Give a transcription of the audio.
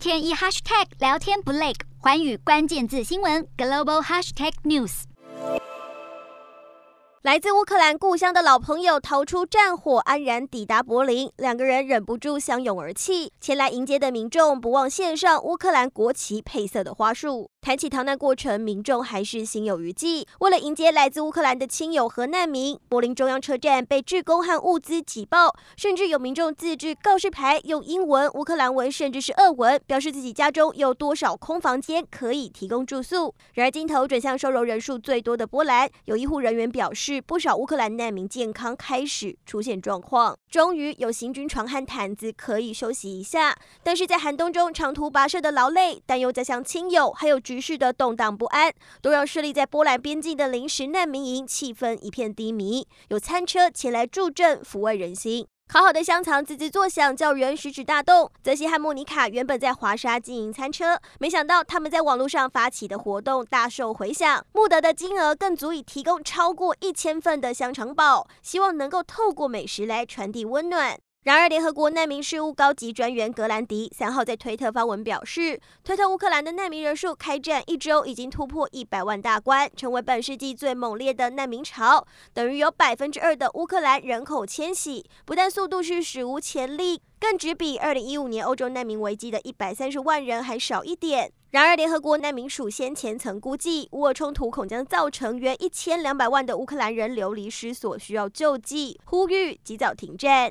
天一 hashtag 聊天不累，环宇关键字新闻 global hashtag news。来自乌克兰故乡的老朋友逃出战火，安然抵达柏林，两个人忍不住相拥而泣。前来迎接的民众不忘献上乌克兰国旗配色的花束。谈起逃难过程，民众还是心有余悸。为了迎接来自乌克兰的亲友和难民，柏林中央车站被志工和物资挤爆，甚至有民众自制告示牌，用英文、乌克兰文，甚至是俄文，表示自己家中有多少空房间可以提供住宿。然而镜头转向收容人数最多的波兰，有医护人员表示，不少乌克兰难民健康开始出现状况，终于有行军床和毯子可以休息一下。但是在寒冬中长途跋涉的劳累，担忧家乡亲友，还有局势的动荡不安，都让设立在波兰边境的临时难民营气氛一片低迷。有餐车前来助阵，抚慰人心。烤好的香肠滋滋作响，叫人食指大动。泽西和莫妮卡原本在华沙经营餐车，没想到他们在网络上发起的活动大受回响，募得的金额更足以提供超过一千份的香肠堡，希望能够透过美食来传递温暖。然而，联合国难民事务高级专员格兰迪三号在推特发文表示，推特乌克兰的难民人数开战一周已经突破一百万大关，成为本世纪最猛烈的难民潮，等于有百分之二的乌克兰人口迁徙，不但速度是史无前例，更只比二零一五年欧洲难民危机的一百三十万人还少一点。然而，联合国难民署先前曾估计，乌俄冲突恐将造成约一千两百万的乌克兰人流离失所，需要救济，呼吁及早停战。